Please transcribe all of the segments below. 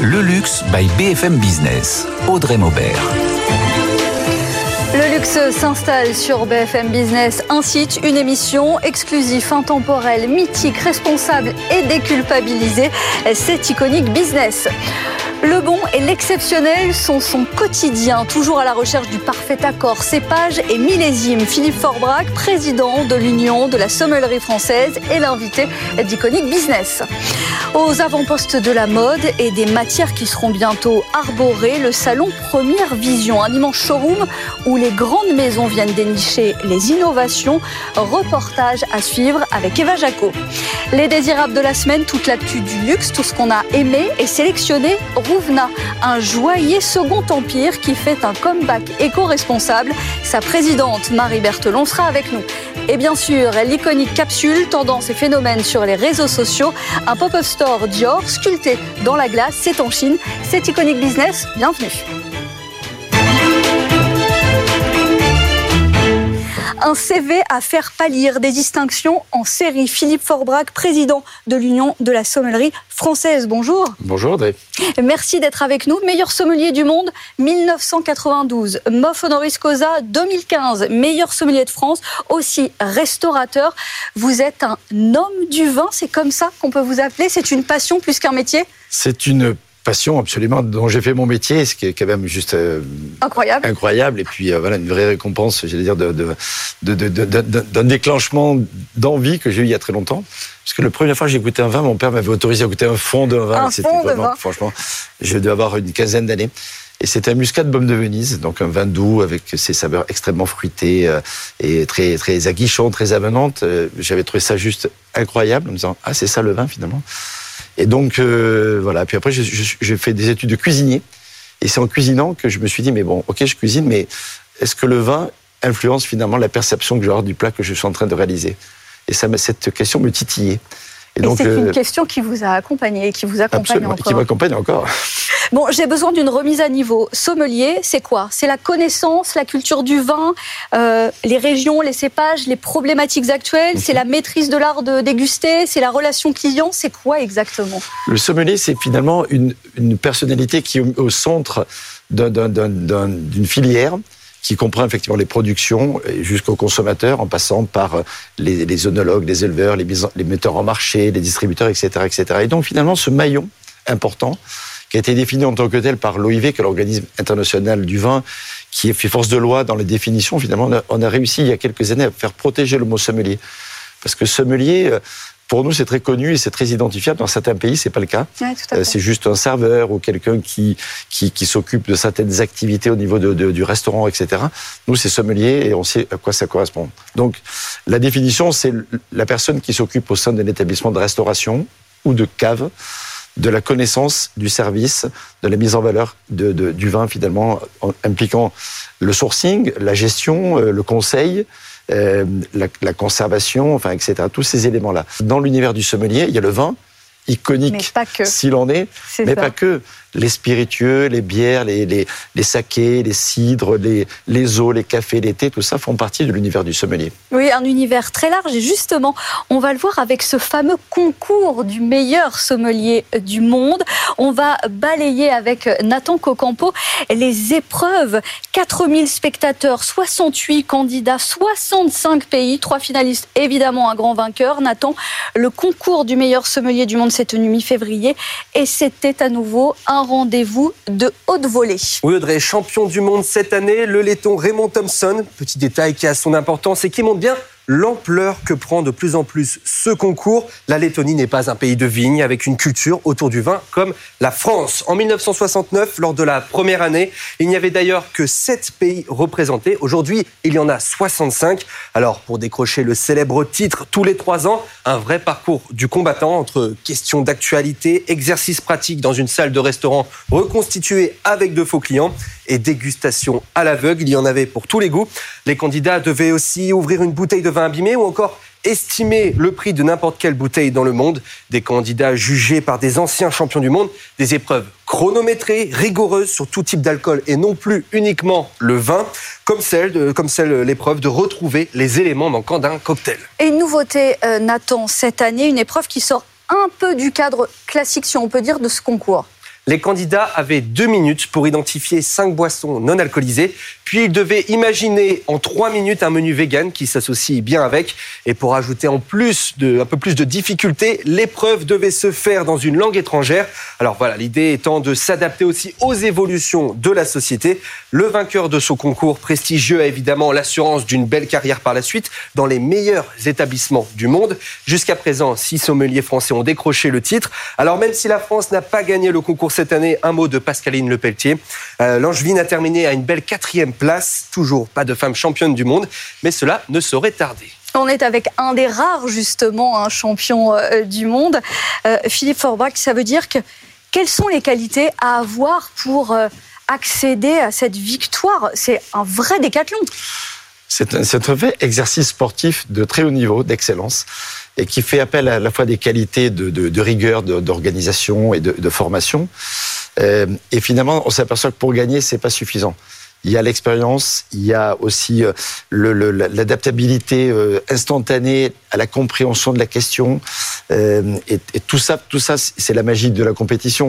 Le luxe by BFM Business. Audrey Maubert. Le luxe s'installe sur BFM Business, un site, une émission exclusif, intemporelle, mythique, responsable et déculpabilisé. C'est iconique business. Le bon et l'exceptionnel sont son quotidien, toujours à la recherche du parfait accord, cépage et millésime. Philippe Forbrac, président de l'Union de la sommellerie française et l'invité d'Iconic Business. Aux avant-postes de la mode et des matières qui seront bientôt arborées, le salon Première Vision, un immense showroom où les grandes maisons viennent dénicher les innovations. Reportage à suivre avec Eva Jaco. Les désirables de la semaine, toute l'actu du luxe, tout ce qu'on a aimé et sélectionné Rouvena, un joyeux second empire qui fait un comeback éco-responsable. Sa présidente, Marie Berthelon, sera avec nous. Et bien sûr, l'iconique capsule, tendance et phénomènes sur les réseaux sociaux, un pop-up store Dior sculpté dans la glace, c'est en Chine, c'est Iconic Business, bienvenue. Un CV à faire pâlir des distinctions en série. Philippe Forbrac, président de l'Union de la sommellerie française. Bonjour. Bonjour Audrey. Merci d'être avec nous. Meilleur sommelier du monde 1992. Moff honoris causa 2015. Meilleur sommelier de France. Aussi restaurateur. Vous êtes un homme du vin. C'est comme ça qu'on peut vous appeler. C'est une passion plus qu'un métier? C'est une passion absolument dont j'ai fait mon métier, ce qui est quand même juste euh, incroyable. Incroyable et puis euh, voilà une vraie récompense, j'allais dire de, de, d'un déclenchement d'envie que j'ai eu il y a très longtemps. Parce que la première fois que j'ai goûté un vin, mon père m'avait autorisé à goûter un fond de vin. Un fond de vin. Franchement, je devais avoir une quinzaine d'années. Et c'était un muscat de baume de Venise, donc un vin doux avec ses saveurs extrêmement fruitées euh, et très très aguichant, très avenantes. J'avais trouvé ça juste incroyable en me disant ah c'est ça le vin finalement. Et donc, euh, voilà. Puis après, j'ai fait des études de cuisinier. Et c'est en cuisinant que je me suis dit, mais bon, ok, je cuisine, mais est-ce que le vin influence finalement la perception que je du plat que je suis en train de réaliser? Et ça, cette question me titillait. Et, c'est une euh, question qui vous a accompagné et qui vous accompagne encore. Qui m'accompagne encore. Bon, j'ai besoin d'une remise à niveau. Sommelier, c'est quoi? C'est la connaissance, la culture du vin, euh, les régions, les cépages, les problématiques actuelles. C'est la maîtrise de l'art de déguster. C'est la relation client. C'est quoi exactement? Le sommelier, c'est finalement une, personnalité qui est au, centre d'une filière qui comprend effectivement les productions jusqu'aux consommateurs, en passant par euh, les, les œnologues, les éleveurs, les, les metteurs en marché, les distributeurs, etc., etc. Et donc finalement, ce maillon important, qui a été défini en tant que tel par l'OIV, qui est l'organisme international du vin, qui est fait force de loi dans les définitions. Finalement, on a, réussi il y a quelques années à faire protéger le mot sommelier. Parce que sommelier, euh, pour nous, c'est très connu et c'est très identifiable. Dans certains pays, c'est pas le cas. Euh, c'est juste un serveur ou quelqu'un qui, qui, s'occupe de certaines activités au niveau de, du restaurant, etc. Nous, c'est sommelier et on sait à quoi ça correspond. Donc, la définition, c'est la personne qui s'occupe au sein d'un établissement de restauration ou de cave de la connaissance du service, de la mise en valeur du vin finalement, impliquant le sourcing, la gestion, euh, le conseil, euh, la, la, conservation, enfin, etc. Tous ces éléments-là. Dans l'univers du sommelier, il y a le vin iconique s'il en est, mais pas que les spiritueux, les bières, les, les, les sakés, les cidres, les, les eaux, les cafés, les tout ça font partie de l'univers du sommelier. Oui, un univers très large. Et justement, on va le voir avec ce fameux concours du meilleur sommelier du monde. On va balayer avec Nathan Cocampo les épreuves. 4000 spectateurs, 68 candidats, 65 pays, trois finalistes, évidemment un grand vainqueur. Nathan, le concours du meilleur sommelier du monde s'est tenu mi-février et c'était à nouveau un rendez-vous de haute volée. Oui, Audrey, champion du monde cette année, le laiton Raymond Thompson. Petit détail qui a son importance et qui montre bien l'ampleur que prend de plus en plus ce concours. La Lettonie n'est pas un pays de vigne avec une culture autour du vin comme la France. En 1969, lors de la première année, il n'y avait d'ailleurs que 7 pays représentés. Aujourd'hui, il y en a 65. Alors, pour décrocher le célèbre titre tous les trois ans, un vrai parcours du combattant entre questions d'actualité, exercices pratiques dans une salle de restaurant reconstituée avec de faux clients et dégustation à l'aveugle. Il y en avait pour tous les goûts. Les candidats devaient aussi ouvrir une bouteille de vin abîmé ou encore estimer le prix de n'importe quelle bouteille dans le monde. Des candidats jugés par des anciens champions du monde. Des épreuves chronométrées, rigoureuses sur tout type d'alcool et non plus uniquement le vin, comme celle, de, comme celle l'épreuve de retrouver les éléments manquants d'un cocktail. Et une nouveauté, euh, Nathan, cette année, une épreuve qui sort un peu du cadre classique, si on peut dire, de ce concours. Les candidats avaient deux minutes pour identifier cinq boissons non alcoolisées, puis ils devaient imaginer en trois minutes un menu vegan qui s'associe bien avec. Et pour ajouter en plus de, un peu plus de difficultés, l'épreuve devait se faire dans une langue étrangère. Alors voilà, l'idée étant de s'adapter aussi aux évolutions de la société. Le vainqueur de ce concours prestigieux a évidemment l'assurance d'une belle carrière par la suite dans les meilleurs établissements du monde. Jusqu'à présent, six sommeliers français ont décroché le titre. Alors même si la France n'a pas gagné le concours cette année, un mot de Pascaline Lepelletier. Euh, L'Angevine a terminé à une belle quatrième place. Toujours pas de femme championne du monde, mais cela ne saurait tarder. On est avec un des rares, justement, un champion euh, du monde. Euh, Philippe Forbach, ça veut dire que quelles sont les qualités à avoir pour accéder à cette victoire? C'est un vrai décathlon. C'est un, un vrai exercice sportif de très haut niveau, d'excellence, et qui fait appel à la fois des qualités de, de- de rigueur, d'organisation et de, de formation. Euh, et finalement, on s'aperçoit que pour gagner, c'est pas suffisant. Il y a l'expérience, il y a aussi euh, le- le- l'adaptabilité euh, instantanée à la compréhension de la question, Euh, et, et tout ça, tout ça, c'est la magie de la compétition.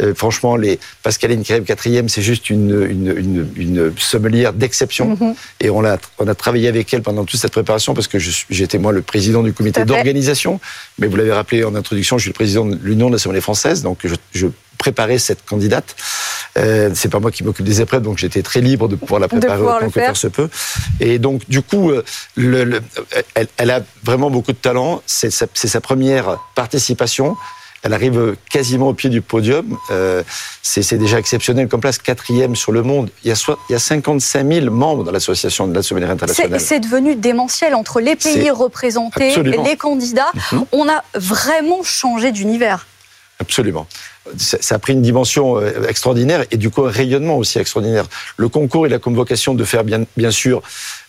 Euh, franchement, les Pascaline arrive quatrième, c'est juste une, une, une, une sommelière d'exception. Mhm. Et on a, on a travaillé avec elle pendant toute cette préparation parce que j'étais moi le président du comité d'organisation. Mais vous l'avez rappelé en introduction, je suis le président de l'Union de la sommelier française, donc je, je préparais cette candidate. Euh, c'est pas moi qui m'occupe des épreuves, donc j'étais très libre de pouvoir la préparer pouvoir autant que faire. faire se peut. Et donc du coup, euh, le, le- elle, elle a vraiment beaucoup de talent. C'est sa, c'est sa première participation. Elle arrive quasiment au pied du podium. Euh, c'est déjà exceptionnel comme place, quatrième sur le monde. Il y a, soit, il y a 55 000 membres dans l'association de la sommelière internationale. c'est devenu démentiel entre les pays représentés, Absolument. les candidats. Mhm. On a vraiment changé d'univers. Absolument. Ça, a pris une dimension euh, extraordinaire et du coup un rayonnement aussi extraordinaire. Le concours, il a comme vocation de faire bien, bien sûr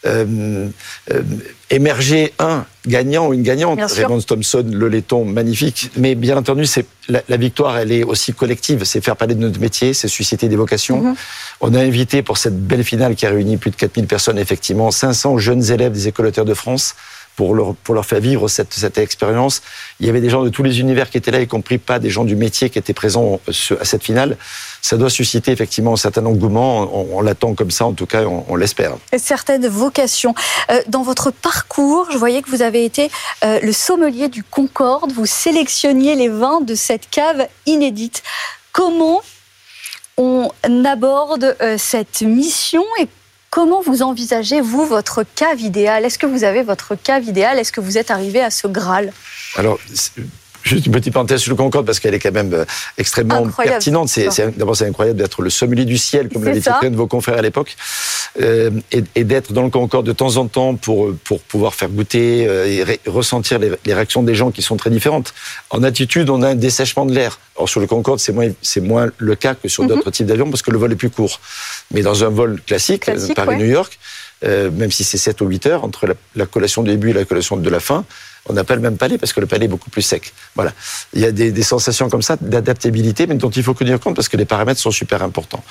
euh, euh, émerger un gagnant ou une gagnante. Raymond Thompson, le laiton, magnifique. Mais bien entendu, c'est la, la victoire, elle est aussi collective. C'est faire parler de notre métier, c'est susciter des vocations. Mhm. On a invité pour cette belle finale qui a réuni plus de 4000 personnes, effectivement, 500 jeunes élèves des écoles de France pour leur, faire vivre cette, expérience. Il y avait des gens de tous les univers qui étaient là, y compris pas des gens du métier qui étaient présents ce- à cette finale. Ça doit susciter effectivement un certain engouement. On, l'attend comme ça, en tout cas, on, l'espère. Certaines vocations. Euh, dans votre parcours, je voyais que vous avez été euh, le sommelier du Concorde. Vous sélectionniez les vins de cette cave inédite. Comment on aborde euh, cette mission et comment vous envisagez, vous, votre cave idéale? Est-ce que vous avez votre cave idéale? Est-ce que vous êtes arrivé à ce Graal? Alors, juste une petite parenthèse sur le Concorde, parce qu'elle est quand même euh, extrêmement Incroyable, pertinente. C'est, d'abord, c'est incroyable d'être le sommelier du ciel, comme l'avait dit un de vos confrères à l'époque, euh, et, et d'être dans le Concorde de temps en temps pour, pour pouvoir faire goûter euh, et ressentir les, les réactions des gens qui sont très différentes. En attitude, on a un dessèchement de l'air. Alors, sur le Concorde, c'est moins, c'est moins le cas que sur Mhm. d'autres types d'avions, parce que le vol est plus court. Mais dans un vol classique, Classique, euh, Paris-New ouais. York, euh, même si c'est 7 ou 8 heures, entre la, la collation du début et la collation de la fin, on n'a pas le même palais parce que le palais est beaucoup plus sec. Voilà. Il y a des, des sensations comme ça d'adaptabilité, mais dont il faut tenir compte parce que les paramètres sont super importants.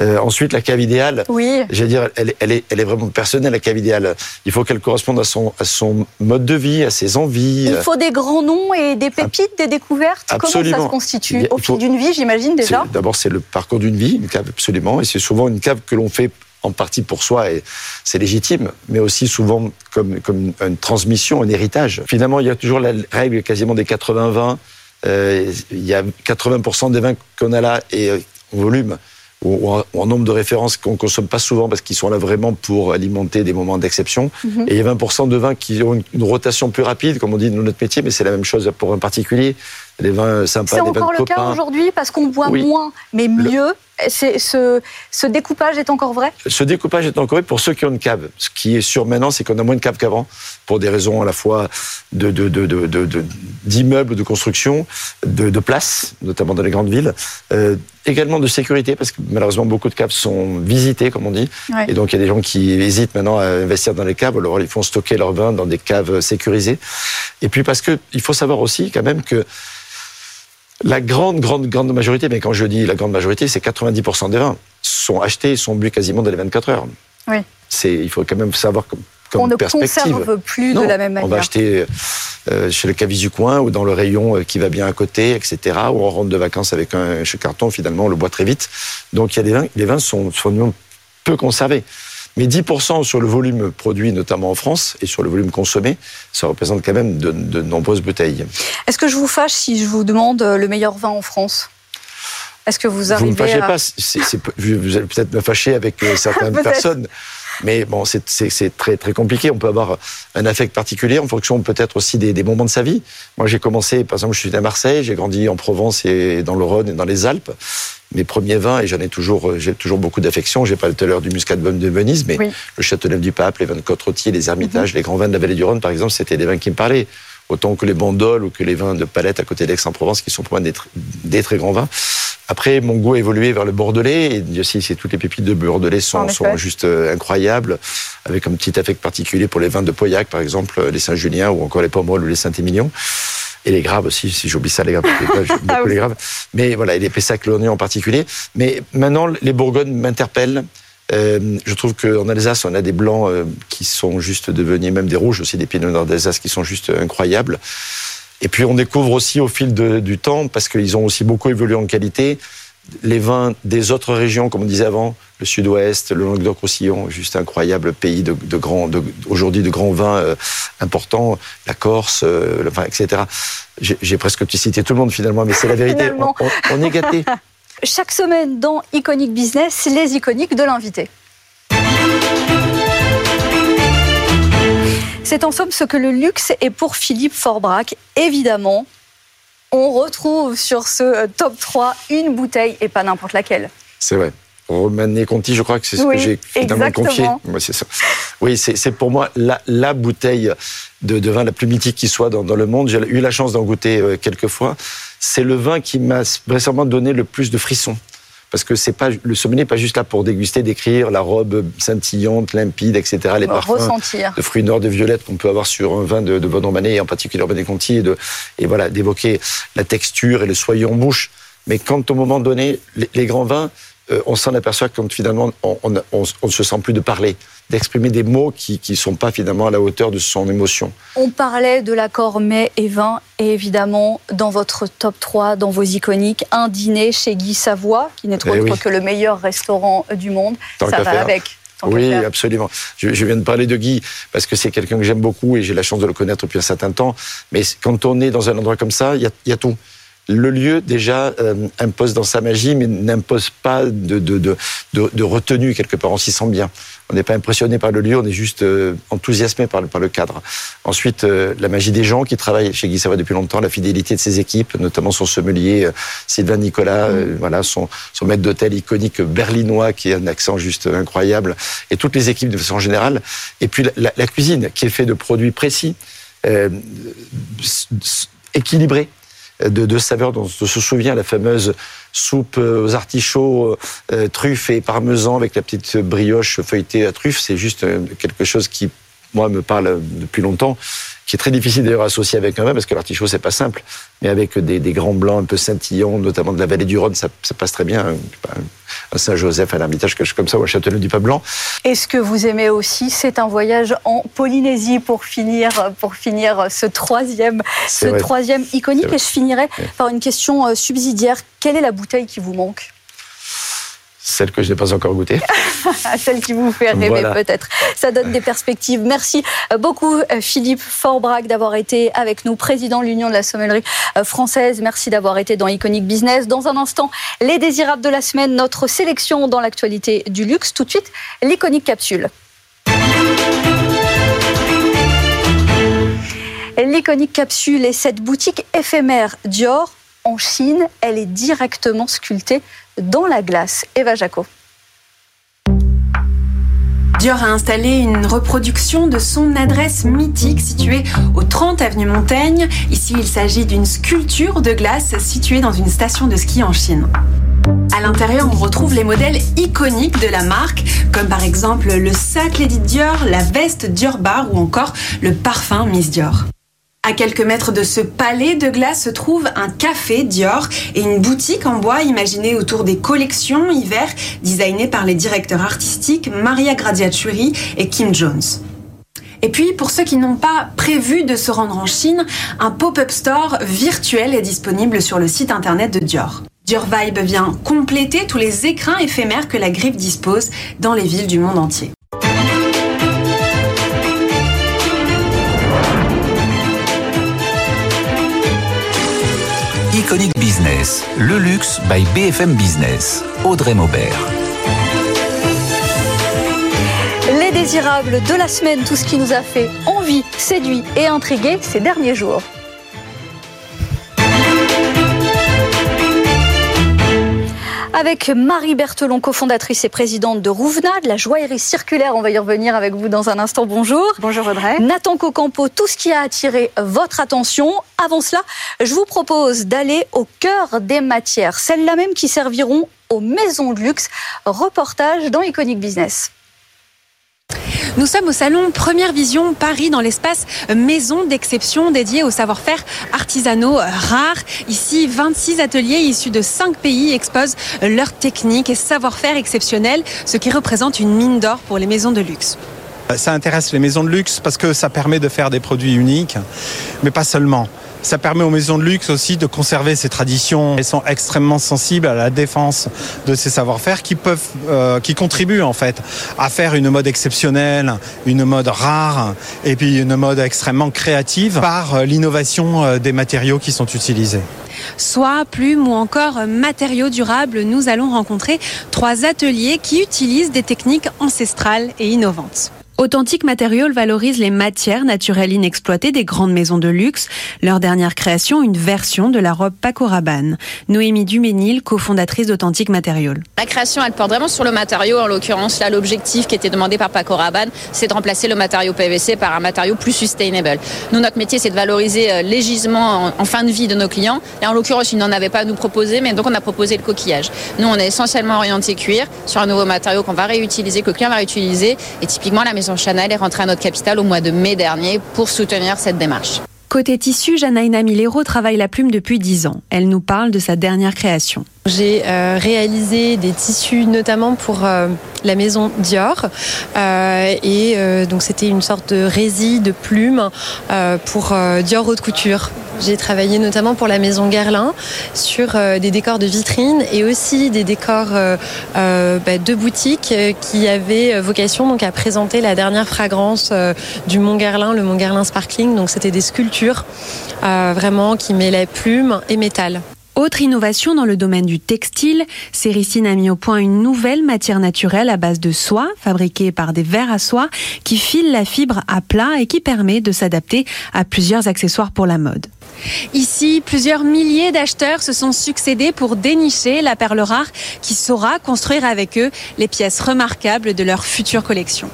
Euh, ensuite, la cave idéale, Oui. j'allais dire, elle, est- elle, est, elle est vraiment personnelle, la cave idéale. Il faut qu'elle corresponde à son, à son mode de vie, à ses envies. Il faut des grands noms et des pépites, des découvertes. Comment ça se constitue Au fil d'une vie, j'imagine déjà. D'abord, c'est le parcours d'une vie, une cave absolument, et c'est souvent une cave que l'on fait en partie pour soi, et c'est légitime, mais aussi souvent comme, comme une transmission, un héritage. Finalement, il y a toujours la règle quasiment des 80-20. Euh, il y a 80% des vins qu'on a là, et euh, en volume, ou, en, ou en nombre de références qu'on consomme pas souvent parce qu'ils sont là vraiment pour alimenter des moments d'exception. Mhm. Et il y a 20% de vins qui ont une, une rotation plus rapide, comme on dit dans notre métier, mais c'est la même chose pour un particulier. Des vins sympas, C'est vins encore de le cas aujourd'hui parce qu'on boit Oui. moins, mais mieux. Ce, ce découpage est encore vrai? Ce découpage est encore vrai pour ceux qui ont une cave. Ce qui est sûr maintenant, c'est qu'on a moins de caves qu'avant, pour des raisons à la fois de, de, de, de, de- de- d'immeubles, de construction, de, de place, notamment dans les grandes villes. Euh, également de sécurité, parce que malheureusement beaucoup de caves sont visitées, comme on dit. Ouais. Et donc il y a des gens qui hésitent maintenant à investir dans les caves, alors ils font stocker leurs vins dans des caves sécurisées. Et puis parce que il faut savoir aussi quand même que la grande, grande, grande majorité, mais quand je dis la grande majorité, c'est 90% des vins sont achetés, sont bu quasiment dans les 24 heures. Oui. C'est, il faut quand même savoir comme, On ne perspective. conserve plus Non, de la même On va manière. acheter euh, chez le cavis du coin ou dans le rayon euh, qui va bien à côté, etc. Ou on rentre de vacances avec un chez carton, finalement, on le boit très vite. Donc il y a des vins, les vins sont, sont peu conservés. Mais 10% sur le volume produit, notamment en France, et sur le volume consommé, ça représente quand même de, de nombreuses bouteilles. Est-ce que je vous fâche si je vous demande le meilleur vin en France? Est-ce que vous arrivez Vous ne me fâchez pas. vous allez peut-être me fâcher avec euh, certaines personnes. Mais bon, c'est très, très compliqué. On peut avoir un affect particulier en fonction peut-être aussi des, des, moments de sa vie. Moi, j'ai commencé, par exemple, je suis à Marseille, j'ai grandi en Provence et dans le Rhône et dans les Alpes. Mes premiers vins, et j'en ai toujours, j'ai toujours beaucoup d'affection. J'ai pas tout à l'heure du Muscat de Venise, mais le Châteauneuf du Pape, les vins de Côte-Rôtier, les Hermitages, mhm. les grands vins de la vallée du Rhône, par exemple, c'était des vins qui me parlaient autant que les bandoles ou que les vins de palette à côté d'Aix-en-Provence, qui sont pour moi des, des, très grands vins. Après, mon goût a évolué vers le bordelais, et aussi, c'est toutes les pépites de bordelais sont, sont juste euh, incroyables, avec un petit affect particulier pour les vins de Pauillac, par exemple, les Saint-Julien ou encore les Pommerol ou les Saint-Émilion. Et les graves aussi, si j'oublie ça, les graves, beaucoup ah les graves. Mais voilà, et les Pessac, l'Oignon en particulier. Mais maintenant, les Bourgognes m'interpellent. Euh, je trouve qu'en Alsace, on a des blancs euh, qui sont juste devenus, même des rouges aussi, des Pinot Nord d'Alsace qui sont juste incroyables. Et puis on découvre aussi au fil du temps, parce qu'ils ont aussi beaucoup évolué en qualité, les vins des autres régions, comme on disait avant, le sud-ouest, le Languedoc-Roussillon, juste incroyable pays de, de grands, aujourd'hui de grands vins euh, importants, la Corse, etc. J'ai presque cité tout le monde finalement, mais c'est la vérité. On, on, est gâté. chaque semaine dans Iconic Business, les iconiques de l'invité. C'est en somme ce que le luxe est pour Philippe Forbrac. Évidemment, on retrouve sur ce euh, top 3 une bouteille et pas n'importe laquelle. C'est vrai. Romané Conti, je crois que c'est ce que j'ai finalement confié. c'est ça. Oui, c'est pour moi la, bouteille de, vin la plus mythique qui soit dans, le monde. J'ai eu la chance d'en goûter euh, quelques fois. C'est le vin qui m'a récemment donné le plus de frissons parce que c'est pas le sommelier n'est pas juste là pour déguster, décrire la robe scintillante, limpide, etc. Les parfums de fruits noirs, de violettes qu'on peut avoir sur un vin de, de Bonne et en particulier Romané Conti, et, de, et voilà d'évoquer la texture et le soyeux en bouche. Mais quand au moment donné, les grands vins, euh, on s'en aperçoit quand finalement on, ne se sent plus de parler, d'exprimer des mots qui ne sont pas finalement à la hauteur de son émotion. On parlait de l'accord mets et vin, et évidemment, dans votre top 3, dans vos iconiques, un dîner chez Guy Savoie, qui n'est eh autre que le meilleur restaurant du monde. Ça va avec. Oui, absolument. Je, viens de parler de Guy parce que c'est quelqu'un que j'aime beaucoup et j'ai la chance de le connaître depuis un certain temps. Mais quand on est dans un endroit comme ça, il y a tout le lieu déjà euh, impose dans sa magie, mais n'impose pas de, de, retenue quelque part. On s'y sent bien. On n'est pas impressionné par le lieu, on est juste euh, enthousiasmé par, par, le cadre. Ensuite, euh, la magie des gens qui travaillent chez Guy Savoie depuis longtemps, la fidélité de ses équipes, notamment son sommelier Sylvain Nicolas, mm. voilà son, son maître d'hôtel iconique berlinois qui a un accent juste incroyable, et toutes les équipes de façon générale. Et puis la, la cuisine qui est faite de produits précis, équilibrés de, de saveurs dont on se souvient, la fameuse soupe aux artichauts, euh, truffes et parmesan avec la petite brioche feuilletée à truffe. C'est juste euh, quelque chose qui, moi, me parle depuis longtemps qui est très difficile d'ailleurs à associer avec un vin parce que l'artichaut c'est pas simple, mais avec des, grands blancs un peu scintillants, notamment de la vallée du Rhône, ça, passe très bien. Un Saint-Joseph, à l'Ermitage, quelque chose comme ça, ou un Châteauneuf du Pas Blanc. Et ce que vous aimez aussi, c'est un voyage en Polynésie pour finir, pour finir ce troisième, ce troisième iconique. Et je finirai par une question euh, subsidiaire. Quelle est la bouteille qui vous manque? Celle que je n'ai pas encore goûtée. Celle qui vous fait rêver peut-être. Ça donne des perspectives. Merci beaucoup Philippe Forbrac d'avoir été avec nous, président de l'Union de la sommellerie euh, française. Merci d'avoir été dans Iconic Business. Dans un instant, les désirables de la semaine, notre sélection dans l'actualité du luxe. Tout de suite, l'Iconic Capsule. L'Iconic Capsule est cette boutique éphémère Dior en Chine. Elle est directement sculptée dans la glace. Eva Jaco. Dior a installé une reproduction de son adresse mythique située au 30 avenue Montaigne. Ici, il s'agit d'une sculpture de glace située dans une station de ski en Chine. À l'intérieur, on retrouve les modèles iconiques de la marque, comme par exemple le sac Lady Dior, la veste Dior Bar ou encore le parfum Miss Dior. À quelques mètres de ce palais de glace se trouve un café Dior et une boutique en bois imaginée autour des collections hiver designées par les directeurs artistiques Maria Gradiacciuri et Kim Jones. Et puis, pour ceux qui n'ont pas prévu de se rendre en Chine, un pop-up store virtuel est disponible sur le site internet de Dior. Dior Vibe vient compléter tous les écrins éphémères que la griffe dispose dans les villes du monde entier. Iconic Business, le luxe by BFM Business. Audrey Maubert. Les désirables de la semaine, tout ce qui nous a fait envie, séduit et intrigué ces derniers jours. Avec Marie Berthelon, cofondatrice et présidente de Rouvena, de la joaillerie circulaire. On va y revenir avec vous dans un instant. Bonjour. Bonjour Audrey. Nathan Cocampo, tout ce qui a attiré votre attention. Avant cela, je vous propose d'aller au cœur des matières, celles-là même qui serviront aux maisons de luxe. Reportage dans Iconic Business. Nous sommes au salon Première Vision Paris dans l'espace Maison d'exception dédié au savoir-faire artisanaux rares. Ici, 26 ateliers issus de 5 pays exposent leurs techniques et savoir-faire exceptionnels, ce qui représente une mine d'or pour les maisons de luxe. Ça intéresse les maisons de luxe parce que ça permet de faire des produits uniques, mais pas seulement. Ça permet aux maisons de luxe aussi de conserver ces traditions. Elles sont extrêmement sensibles à la défense de ces savoir-faire qui peuvent, euh, qui contribuent en fait à faire une mode exceptionnelle, une mode rare et puis une mode extrêmement créative par euh, l'innovation euh, des matériaux qui sont utilisés. Soie, plumes ou encore matériaux durables, nous allons rencontrer trois ateliers qui utilisent des techniques ancestrales et innovantes. Authentic Material valorise les matières naturelles inexploitées des grandes maisons de luxe. Leur dernière création, une version de la robe Paco Rabanne. Noémie Duménil, cofondatrice d'Authentic Material. La création, elle porte vraiment sur le matériau. En l'occurrence, là, l'objectif qui était demandé par Paco Rabanne, c'est de remplacer le matériau PVC par un matériau plus sustainable. Nous, notre métier, c'est de valoriser euh, les gisements en fin de vie de nos clients. Et en l'occurrence, ils n'en avaient pas à nous proposer, mais donc on a proposé le coquillage. Nous, on est essentiellement orienté cuir sur un nouveau matériau qu'on va réutiliser, que le client va réutiliser. Et typiquement, la maison Chanel est rentrée à notre capitale au mois de mai dernier pour soutenir cette démarche. Côté tissu, Janaïna Milero travaille la plume depuis 10 ans. Elle nous parle de sa dernière création. J'ai euh, réalisé des tissus notamment pour euh, la maison Dior euh, et euh, donc c'était une sorte de rési de plumes euh, pour euh, Dior haute couture. J'ai travaillé notamment pour la maison Guerlain sur euh, des décors de vitrine et aussi des décors euh, euh, bah, de boutique euh, qui avaient vocation donc à présenter la dernière fragrance du Mont Guerlain, le Mont Guerlain Sparkling. Donc c'était des sculptures vraiment qui mêlaient plumes et métal. Autre innovation dans le domaine du textile, Céricine a mis au point une nouvelle matière naturelle à base de soie, fabriquée par des vers à soie, qui file la fibre à plat et qui permet de s'adapter à plusieurs accessoires pour la mode. Ici, plusieurs milliers d'acheteurs se sont succédés pour dénicher la perle rare qui saura construire avec eux les pièces remarquables de leur future collection.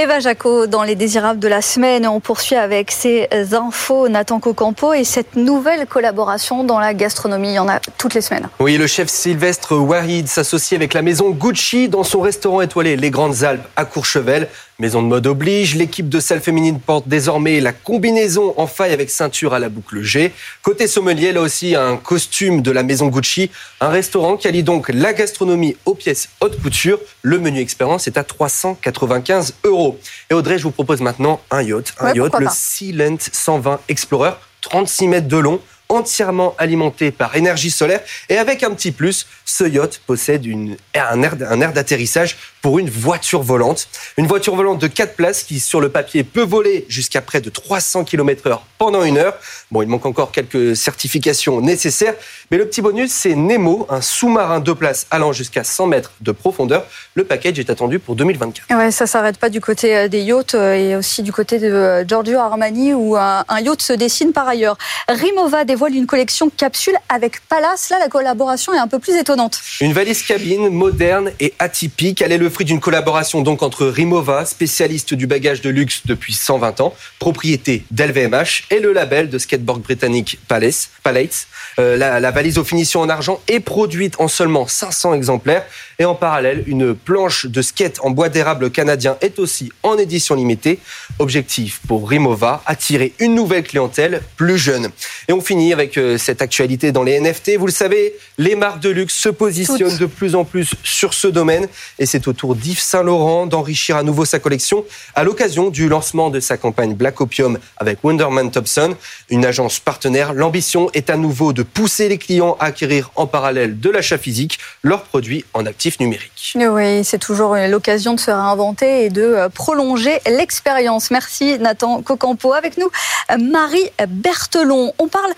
Eva Jaco dans les désirables de la semaine. On poursuit avec ces infos Nathan Cocampo et cette nouvelle collaboration dans la gastronomie. Il y en a toutes les semaines. Oui, le chef Sylvestre Wahid s'associe avec la maison Gucci dans son restaurant étoilé Les Grandes Alpes à Courchevel. Maison de mode oblige, l'équipe de salle féminine porte désormais la combinaison en faille avec ceinture à la boucle G. Côté sommelier, là aussi, un costume de la maison Gucci, un restaurant qui allie donc la gastronomie aux pièces haute couture. Le menu expérience est à 395 euros. Et Audrey, je vous propose maintenant un yacht, un Ouais, yacht, le. Silent 120 Explorer, 36 mètres de long entièrement alimenté par énergie solaire et avec un petit plus, ce yacht possède une, un air, un air d'atterrissage pour une voiture volante. Une voiture volante de 4 places qui, sur le papier, peut voler jusqu'à près de 300 km heure pendant une heure. Bon, il manque encore quelques certifications nécessaires, mais le petit bonus, c'est Nemo, un sous-marin de places allant jusqu'à 100 mètres de profondeur. Le package est attendu pour 2024. Et ouais, ça s'arrête pas du côté euh, des yachts euh, et aussi du côté de euh, Giorgio Armani où un, un yacht se dessine par ailleurs. Rimova dévoile une collection capsule avec Palace. Là, la collaboration est un peu plus étonnante. Une valise cabine moderne et atypique. Elle est le fruit d'une collaboration donc entre Rimova, spécialiste du bagage de luxe depuis 120 ans, propriété d'LVMH, et le label de skateboard britannique Palace. Palace. Euh, la, la valise aux finitions en argent est produite en seulement 500 exemplaires. Et en parallèle, une planche de skate en bois d'érable canadien est aussi en édition limitée. Objectif pour Rimova, attirer une nouvelle clientèle plus jeune. Et on finit avec euh, cette actualité dans les NFT. Vous le savez, les marques de luxe se positionnent de plus en plus sur ce domaine et c'est au tour d'Yves Saint Laurent d'enrichir à nouveau sa collection à l'occasion du lancement de sa campagne Black Opium avec Wonderman Thompson, une agence partenaire. L'ambition est à nouveau de pousser les clients à acquérir en parallèle de l'achat physique leurs produits en actifs numériques. Oui, c'est toujours l'occasion de se réinventer et de euh, prolonger l'expérience. Merci Nathan Cocampo. Avec nous, Marie Berthelon. On parle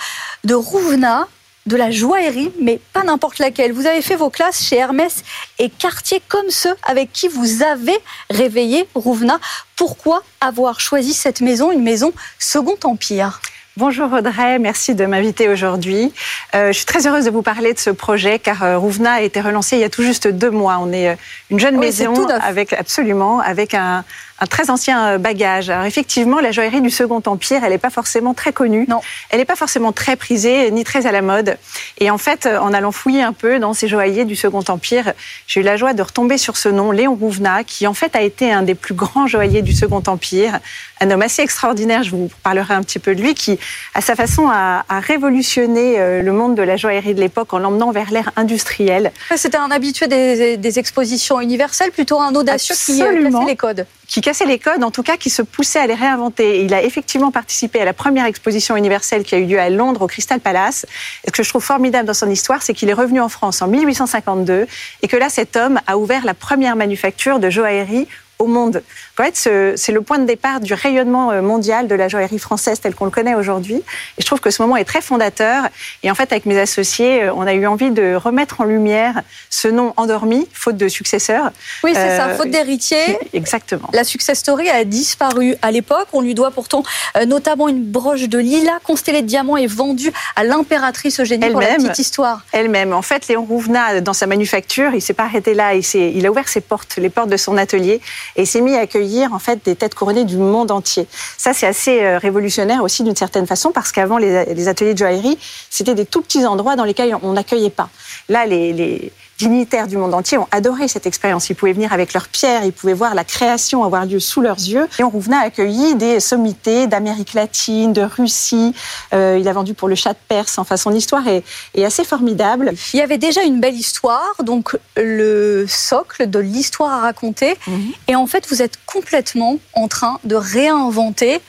de Rouvena, de la joaillerie, mais pas n'importe laquelle. Vous avez fait vos classes chez Hermès et Cartier comme ceux avec qui vous avez réveillé Rouvena. Pourquoi avoir choisi cette maison, une maison Second Empire? Bonjour Audrey, merci de m'inviter aujourd'hui. Euh, je suis très heureuse de vous parler de ce projet car euh, Rouvena a été relancé il y a tout juste deux mois. On est euh, une jeune maison avec absolument avec un, un très ancien euh, bagage. Alors effectivement, la joaillerie du Second Empire, elle n'est pas forcément très connue. Non. Elle n'est pas forcément très prisée, ni très à la mode. Et en fait, euh, en allant fouiller un peu dans ces joailliers du Second Empire, j'ai eu la joie de retomber sur ce nom, Léon Rouvenat, qui en fait a été un des plus grands joailliers du Second Empire. Un homme assez extraordinaire, je vous parlerai un petit peu de lui, qui, à sa façon, a, révolutionné euh, le monde de la joaillerie de l'époque en l'emmenant vers l'ère industrielle. C'était un habitué des, expositions universelles, plutôt un audacieux qui cassait les codes qui cassait les codes, en tout cas qui se poussait à les réinventer. Il a effectivement participé à la première exposition universelle qui a eu lieu à Londres au Crystal Palace. Et ce que je trouve formidable dans son histoire, c'est qu'il est revenu en France en 1852 et que là, cet homme a ouvert la première manufacture de joaillerie au monde. Fait, c'est le point de départ du rayonnement euh, mondial de la joaillerie française tel qu'on le connaît aujourd'hui. Et je trouve que ce moment est très fondateur. Et en fait, avec mes associés, euh, on a eu envie de remettre en lumière ce nom endormi, faute de successeur. Oui, c'est ça, euh, faute d'héritier. Exactement. La success story a disparu à l'époque. On lui doit pourtant notamment une broche de lilas constellée de diamants et vendue à l'impératrice Eugénie pour la petite histoire. Elle-même. En fait, Léon Rouvenat, dans sa manufacture, il s'est pas arrêté là. Il, il a ouvert ses portes, les portes de son atelier et s'est mis à accueillir en fait des têtes couronnées du monde entier. Ça, c'est assez euh, révolutionnaire aussi d'une certaine façon parce qu'avant les, ateliers de joaillerie, c'était des tout petits endroits dans lesquels on n'accueillait pas. Là, les, du monde entier ont adoré cette expérience. Ils pouvaient venir avec leurs pierres, ils pouvaient voir la création avoir lieu sous leurs yeux. Et on Rouvenat a accueilli des sommités d'Amérique latine, de Russie. Euh, il a vendu pour le chat de Perse. Enfin, son histoire est, est, assez formidable. Il y avait déjà une belle histoire, donc le socle de l'histoire à raconter. Mhm. Et en fait, vous êtes complètement en train de réinventer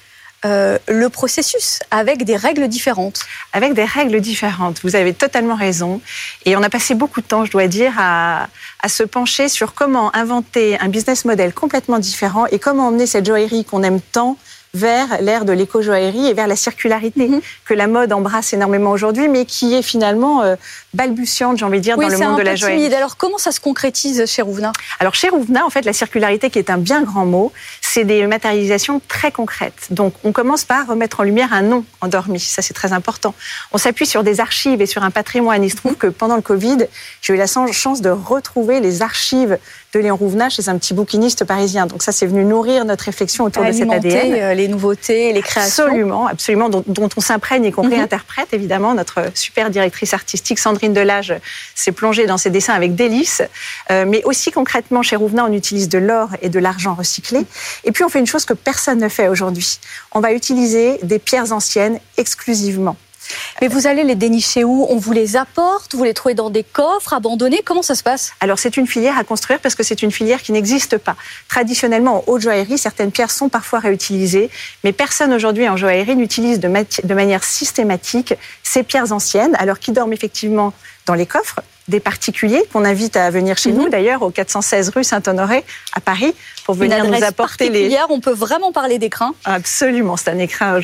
euh, le processus avec des règles différentes. Avec des règles différentes, vous avez totalement raison. Et on a passé beaucoup de temps, je dois dire, à, à se pencher sur comment inventer un business model complètement différent et comment emmener cette joaillerie qu'on aime tant vers l'ère de l'éco-joaillerie et vers la circularité mhm. que la mode embrasse énormément aujourd'hui, mais qui est finalement euh, balbutiante, j'ai envie de dire, dans le monde de la joaillerie. Alors comment ça se concrétise chez Rouvenat Alors chez Rouvenat, en fait, la circularité, qui est un bien grand mot, c'est des matérialisations très concrètes. Donc on commence par remettre en lumière un nom endormi, ça c'est très important. On s'appuie sur des archives et sur un patrimoine. Il se trouve que pendant le Covid, j'ai eu la chance de retrouver les archives de Léon Rouvenat chez un petit bouquiniste parisien. Donc ça, c'est venu nourrir notre réflexion autour de cet ADN. Euh, les nouveautés, les créations. Absolument, absolument, dont, on s'imprègne et qu'on mhm. réinterprète, évidemment. Notre super directrice artistique, Sandrine Delage, s'est plongée dans ses dessins avec délice. Euh, mais aussi concrètement, chez Rouvenat, on utilise de l'or et de l'argent recyclés. Et puis, on fait une chose que personne ne fait aujourd'hui. On va utiliser des pierres anciennes exclusivement. Mais vous allez les dénicher où? On vous les apporte Vous les trouvez dans des coffres abandonnés Comment ça se passe? Alors c'est une filière à construire parce que c'est une filière qui n'existe pas. Traditionnellement, en haute joaillerie, certaines pierres sont parfois réutilisées, mais personne aujourd'hui en joaillerie n'utilise de, de manière systématique ces pierres anciennes, alors qui dorment effectivement dans les coffres des particuliers qu'on invite à venir chez nous, mhm. d'ailleurs, au 416 rue Saint-Honoré à Paris, pour venir nous apporter les. On peut vraiment parler d'écrin. Absolument, c'est un écrin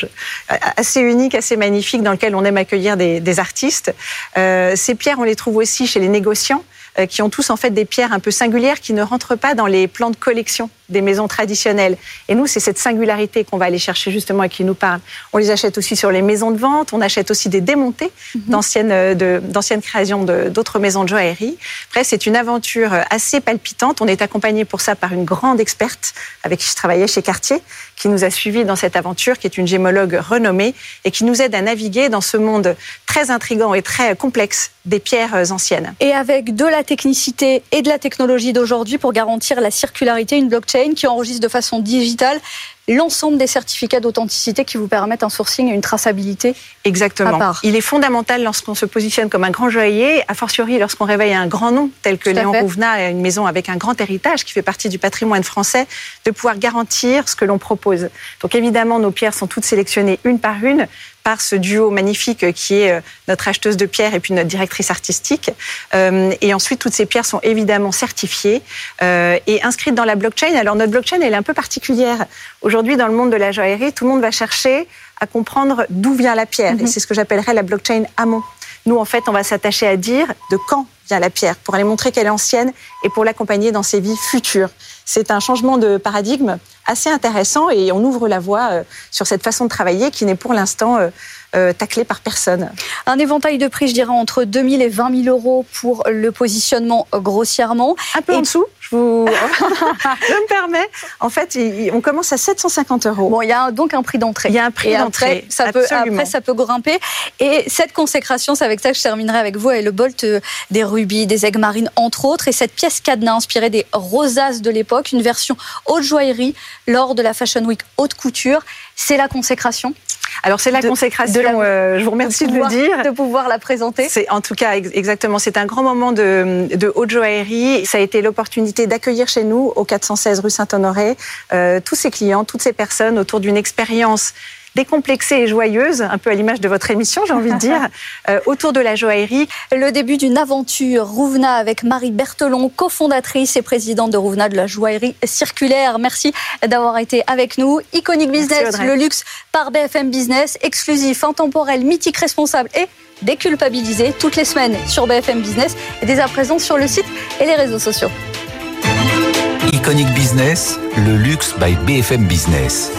assez unique, assez magnifique, dans lequel on aime accueillir des, artistes. Euh, ces pierres, on les trouve aussi chez les négociants qui ont tous en fait des pierres un peu singulières qui ne rentrent pas dans les plans de collection des maisons traditionnelles. Et nous, c'est cette singularité qu'on va aller chercher justement et qui nous parle. On les achète aussi sur les maisons de vente, on achète aussi des démontés mhm. d'anciennes, euh, d'anciennes créations d'autres maisons de joaillerie. Bref, c'est une aventure assez palpitante. On est accompagné pour ça par une grande experte avec qui je travaillais chez Cartier, qui nous a suivis dans cette aventure, qui est une gémologue renommée et qui nous aide à naviguer dans ce monde très intrigant et très complexe des pierres anciennes. Et avec de la technicité et de la technologie d'aujourd'hui pour garantir la circularité, une blockchain qui enregistre de façon digitale l'ensemble des certificats d'authenticité qui vous permettent un sourcing et une traçabilité Exactement. Il est fondamental lorsqu'on se positionne comme un grand joaillier, a fortiori lorsqu'on réveille un grand nom tel que Léon Rouvenat, une maison avec un grand héritage qui fait partie du patrimoine français, de pouvoir garantir ce que l'on propose. Donc évidemment, nos pierres sont toutes sélectionnées une par une par ce duo magnifique qui est euh, notre acheteuse de pierres et puis notre directrice artistique. Euh, et ensuite, toutes ces pierres sont évidemment certifiées euh, et inscrites dans la blockchain. Alors notre blockchain, elle est un peu particulière. Aujourd'hui, dans le monde de la joaillerie, tout le monde va chercher à comprendre d'où vient la pierre. Et mhm. c'est ce que j'appellerais la blockchain amont. Nous, en fait, on va s'attacher à dire de quand vient la pierre pour aller montrer qu'elle est ancienne et pour l'accompagner dans ses vies futures. C'est un changement de paradigme assez intéressant et on ouvre la voie euh, sur cette façon de travailler qui n'est pour l'instant euh, euh, taclée par personne. Un éventail de prix, je dirais, entre 2 000 et 20 000 euros pour le positionnement grossièrement. Un peu en dessous je, vous... je me permets. En fait, on commence à 750 euros. Bon, il y a donc un prix d'entrée. Il y a un prix d'entrée. Ça peut, après, ça peut grimper. Et cette consécration, c'est avec ça que je terminerai avec vous, et le bolt des rubis, des aigues marines, entre autres, et cette pièce cadenas inspirée des rosaces de l'époque, une version haute joaillerie lors de la Fashion Week haute couture. C'est la consécration alors c'est la consécration. Euh, je vous remercie de, le dire. De pouvoir la présenter. C'est en tout cas exactement. C'est un grand moment de, de haute joaillerie. Ça a été l'opportunité d'accueillir chez nous, au 416 rue Saint-Honoré, euh, tous ces clients, toutes ces personnes autour d'une expérience décomplexée et joyeuse, un peu à l'image de votre émission, j'ai envie de dire, euh, autour de la joaillerie. Le début d'une aventure Rouvena avec Marie Berthelon, cofondatrice et présidente de Rouvena de la joaillerie circulaire. Merci d'avoir été avec nous. Iconic Business, le luxe par BFM Business, exclusif, intemporel, mythique, responsable et déculpabilisé toutes les semaines sur BFM Business et dès à présent sur le site et les réseaux sociaux. Iconic Business, le luxe by BFM Business.